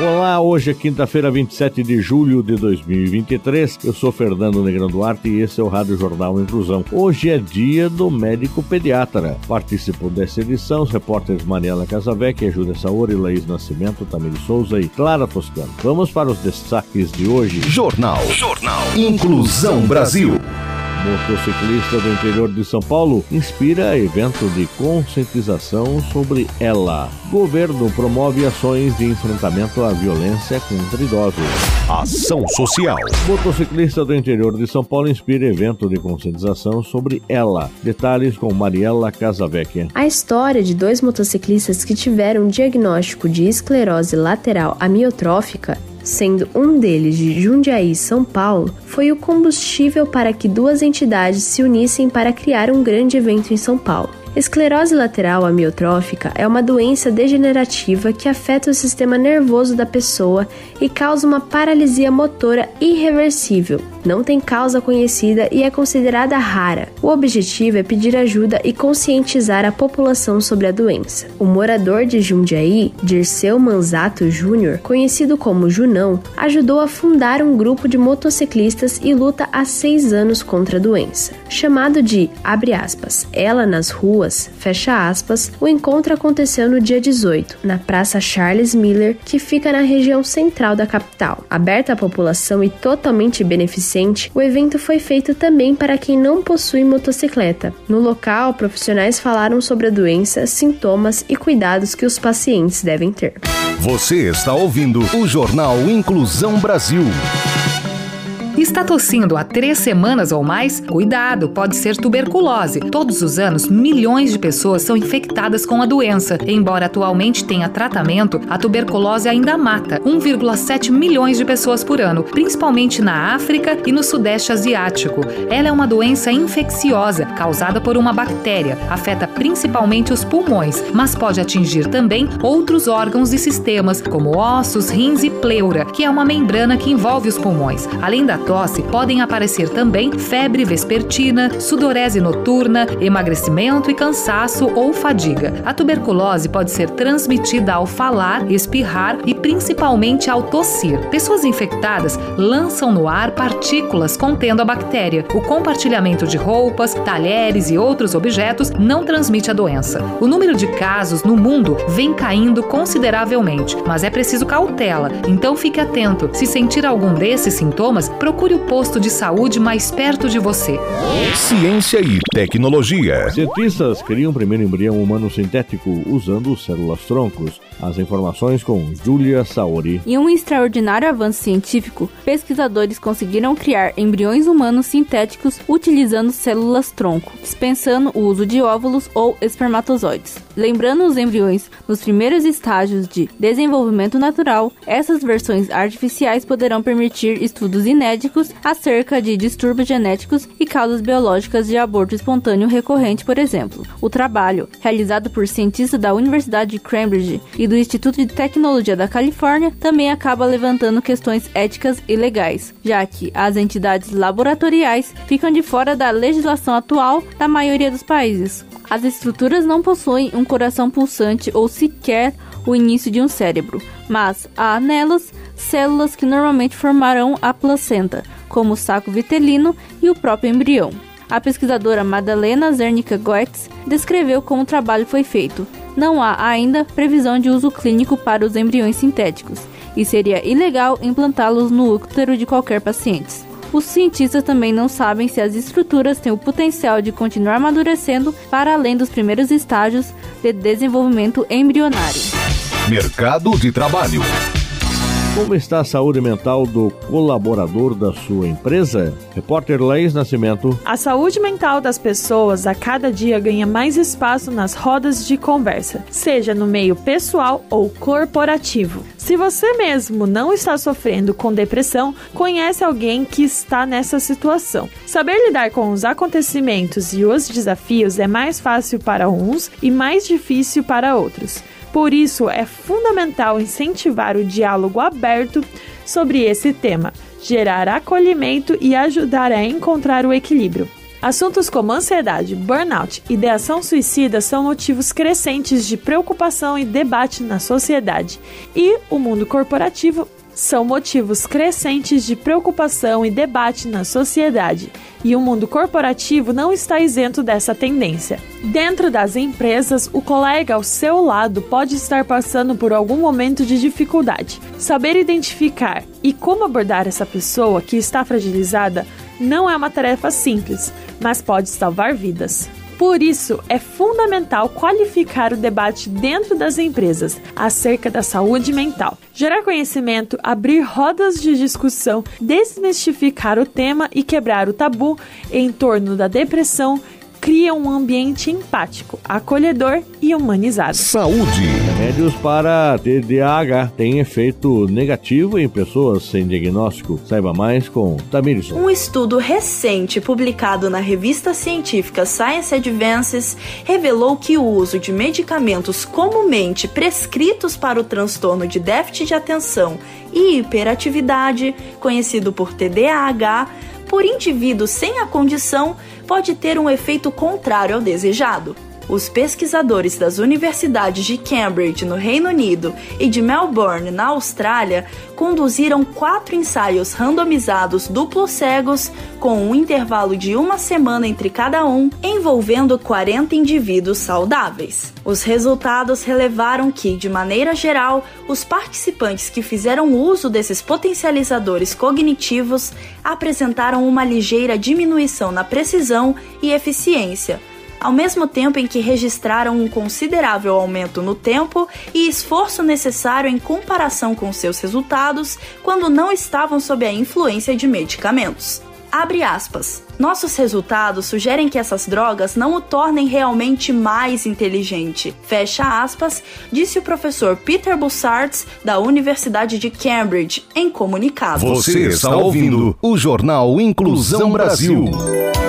Olá, hoje é quinta-feira, 27 de julho de 2023. Eu sou Fernando Negrão Duarte e esse é o Rádio Jornal Inclusão. Hoje é dia do médico pediatra. Participam dessa edição os repórteres Mariela Casavec, Júlia Saori, Laís Nascimento, Tamir Souza e Clara Toscano. Vamos para os destaques de hoje. Jornal. Jornal. Inclusão Brasil motociclista do interior de São Paulo, inspira evento de conscientização sobre ela. Governo promove ações de enfrentamento à violência contra idosos. Ação social. Motociclista do interior de São Paulo inspira evento de conscientização sobre ela. Detalhes com Mariela Casavecchia. A história de dois motociclistas que tiveram um diagnóstico de esclerose lateral amiotrófica sendo um deles de Jundiaí, São Paulo, foi o combustível para que duas entidades se unissem para criar um grande evento em São Paulo. Esclerose lateral amiotrófica é uma doença degenerativa que afeta o sistema nervoso da pessoa e causa uma paralisia motora irreversível. Não tem causa conhecida e é considerada rara. O objetivo é pedir ajuda e conscientizar a população sobre a doença. O morador de Jundiaí, Dirceu Manzato Júnior, conhecido como Junão, ajudou a fundar um grupo de motociclistas e luta há seis anos contra a doença. Chamado de, abre aspas, ela nas ruas fecha aspas, o encontro aconteceu no dia 18, na Praça Charles Miller, que fica na região central da capital. Aberta à população e totalmente beneficente, o evento foi feito também para quem não possui motocicleta. No local, profissionais falaram sobre a doença, sintomas e cuidados que os pacientes devem ter. Você está ouvindo o Jornal Inclusão Brasil. Está tossindo há três semanas ou mais? Cuidado, pode ser tuberculose. Todos os anos, milhões de pessoas são infectadas com a doença. Embora atualmente tenha tratamento, a tuberculose ainda mata 1,7 milhões de pessoas por ano, principalmente na África e no Sudeste Asiático. Ela é uma doença infecciosa causada por uma bactéria. Afeta principalmente os pulmões, mas pode atingir também outros órgãos e sistemas, como ossos, rins e pleura, que é uma membrana que envolve os pulmões. Além da tosse, podem aparecer também febre vespertina, sudorese noturna, emagrecimento e cansaço ou fadiga. A tuberculose pode ser transmitida ao falar, espirrar e principalmente ao tossir. Pessoas infectadas lançam no ar partículas contendo a bactéria. O compartilhamento de roupas, talheres e outros objetos não transmite a doença. O número de casos no mundo vem caindo consideravelmente, mas é preciso cautela, então fique atento. Se sentir algum desses sintomas, procure o posto de saúde mais perto de você. Ciência e tecnologia. Cientistas criam o primeiro embrião humano sintético usando células troncos. As informações com Julia Saori. Em um extraordinário avanço científico, pesquisadores conseguiram criar embriões humanos sintéticos utilizando células tronco, dispensando o uso de óvulos ou espermatozoides. Lembrando os embriões nos primeiros estágios de desenvolvimento natural, essas versões artificiais poderão permitir estudos inéditos acerca de distúrbios genéticos e causas biológicas de aborto espontâneo recorrente, por exemplo. O trabalho, realizado por cientistas da Universidade de Cambridge e do Instituto de Tecnologia da Califórnia, também acaba levantando questões éticas e legais, já que as entidades laboratoriais ficam de fora da legislação atual da maioria dos países. As estruturas não possuem um coração pulsante ou sequer o início de um cérebro, mas há nelas células que normalmente formarão a placenta, como o saco vitelino e o próprio embrião. A pesquisadora Madalena Zernica Goetz descreveu como o trabalho foi feito. Não há ainda previsão de uso clínico para os embriões sintéticos, e seria ilegal implantá-los no útero de qualquer paciente. Os cientistas também não sabem se as estruturas têm o potencial de continuar amadurecendo para além dos primeiros estágios de desenvolvimento embrionário. Mercado de trabalho. Como está a saúde mental do colaborador da sua empresa? Repórter Laís Nascimento. A saúde mental das pessoas a cada dia ganha mais espaço nas rodas de conversa, seja no meio pessoal ou corporativo. Se você mesmo não está sofrendo com depressão, conhece alguém que está nessa situação. Saber lidar com os acontecimentos e os desafios é mais fácil para uns e mais difícil para outros. Por isso, é fundamental incentivar o diálogo aberto sobre esse tema, gerar acolhimento e ajudar a encontrar o equilíbrio. Assuntos como ansiedade, burnout e ideação suicida são motivos crescentes de preocupação e debate na sociedade, e o mundo corporativo são motivos crescentes de preocupação e debate na sociedade, e o mundo corporativo não está isento dessa tendência. Dentro das empresas, o colega ao seu lado pode estar passando por algum momento de dificuldade. Saber identificar e como abordar essa pessoa que está fragilizada não é uma tarefa simples, mas pode salvar vidas. Por isso, é fundamental qualificar o debate dentro das empresas acerca da saúde mental, gerar conhecimento, abrir rodas de discussão, desmistificar o tema e quebrar o tabu em torno da depressão cria um ambiente empático, acolhedor e humanizado. Saúde. Remédios para TDAH têm efeito negativo em pessoas sem diagnóstico. Saiba mais com Tamires. Um estudo recente publicado na revista científica Science Advances revelou que o uso de medicamentos comumente prescritos para o transtorno de déficit de atenção e hiperatividade, conhecido por TDAH, por indivíduos sem a condição pode ter um efeito contrário ao desejado. Os pesquisadores das universidades de Cambridge, no Reino Unido, e de Melbourne, na Austrália, conduziram quatro ensaios randomizados duplos cegos, com um intervalo de uma semana entre cada um, envolvendo 40 indivíduos saudáveis. Os resultados relevaram que, de maneira geral, os participantes que fizeram uso desses potencializadores cognitivos apresentaram uma ligeira diminuição na precisão e eficiência ao mesmo tempo em que registraram um considerável aumento no tempo e esforço necessário em comparação com seus resultados quando não estavam sob a influência de medicamentos. Abre aspas. Nossos resultados sugerem que essas drogas não o tornem realmente mais inteligente. Fecha aspas, disse o professor Peter Bussards, da Universidade de Cambridge, em comunicado. Você está ouvindo o Jornal Inclusão Brasil.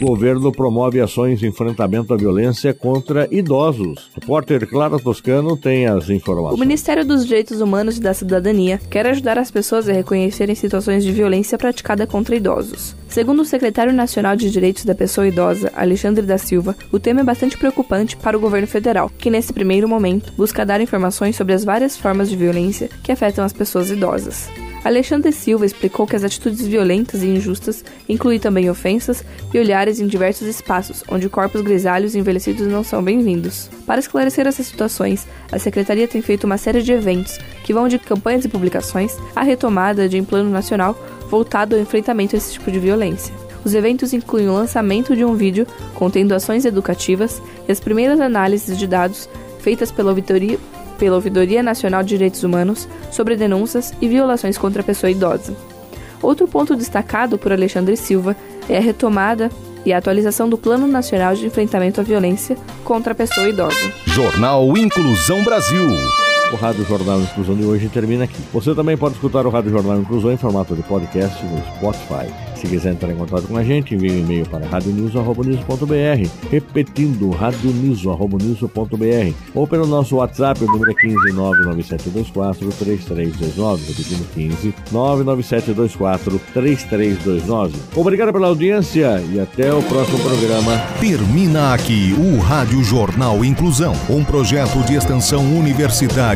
O governo promove ações de enfrentamento à violência contra idosos. O repórter Clara Toscano tem as informações. O Ministério dos Direitos Humanos e da Cidadania quer ajudar as pessoas a reconhecerem situações de violência praticada contra idosos. Segundo o secretário nacional de Direitos da Pessoa Idosa, Alexandre da Silva, o tema é bastante preocupante para o governo federal, que nesse primeiro momento busca dar informações sobre as várias formas de violência que afetam as pessoas idosas. Alexandre Silva explicou que as atitudes violentas e injustas incluem também ofensas e olhares em diversos espaços, onde corpos grisalhos e envelhecidos não são bem-vindos. Para esclarecer essas situações, a Secretaria tem feito uma série de eventos que vão de campanhas e publicações à retomada de um plano nacional voltado ao enfrentamento a esse tipo de violência. Os eventos incluem o lançamento de um vídeo contendo ações educativas e as primeiras análises de dados feitas pela auditoria pela Ouvidoria Nacional de Direitos Humanos sobre denúncias e violações contra a pessoa idosa. Outro ponto destacado por Alexandre Silva é a retomada e a atualização do Plano Nacional de Enfrentamento à Violência contra a Pessoa Idosa. Jornal Inclusão Brasil. O Rádio Jornal Inclusão de hoje termina aqui. Você também pode escutar o Rádio Jornal Inclusão em formato de podcast no Spotify. Se quiser entrar em contato com a gente, envie um e-mail para radionews.br, repetindo radionews.br, ou pelo nosso WhatsApp, o número é 15 99724 3329, repetindo 15 99724 3329. Obrigado pela audiência e até o próximo programa. Termina aqui o Rádio Jornal Inclusão, um projeto de extensão universitária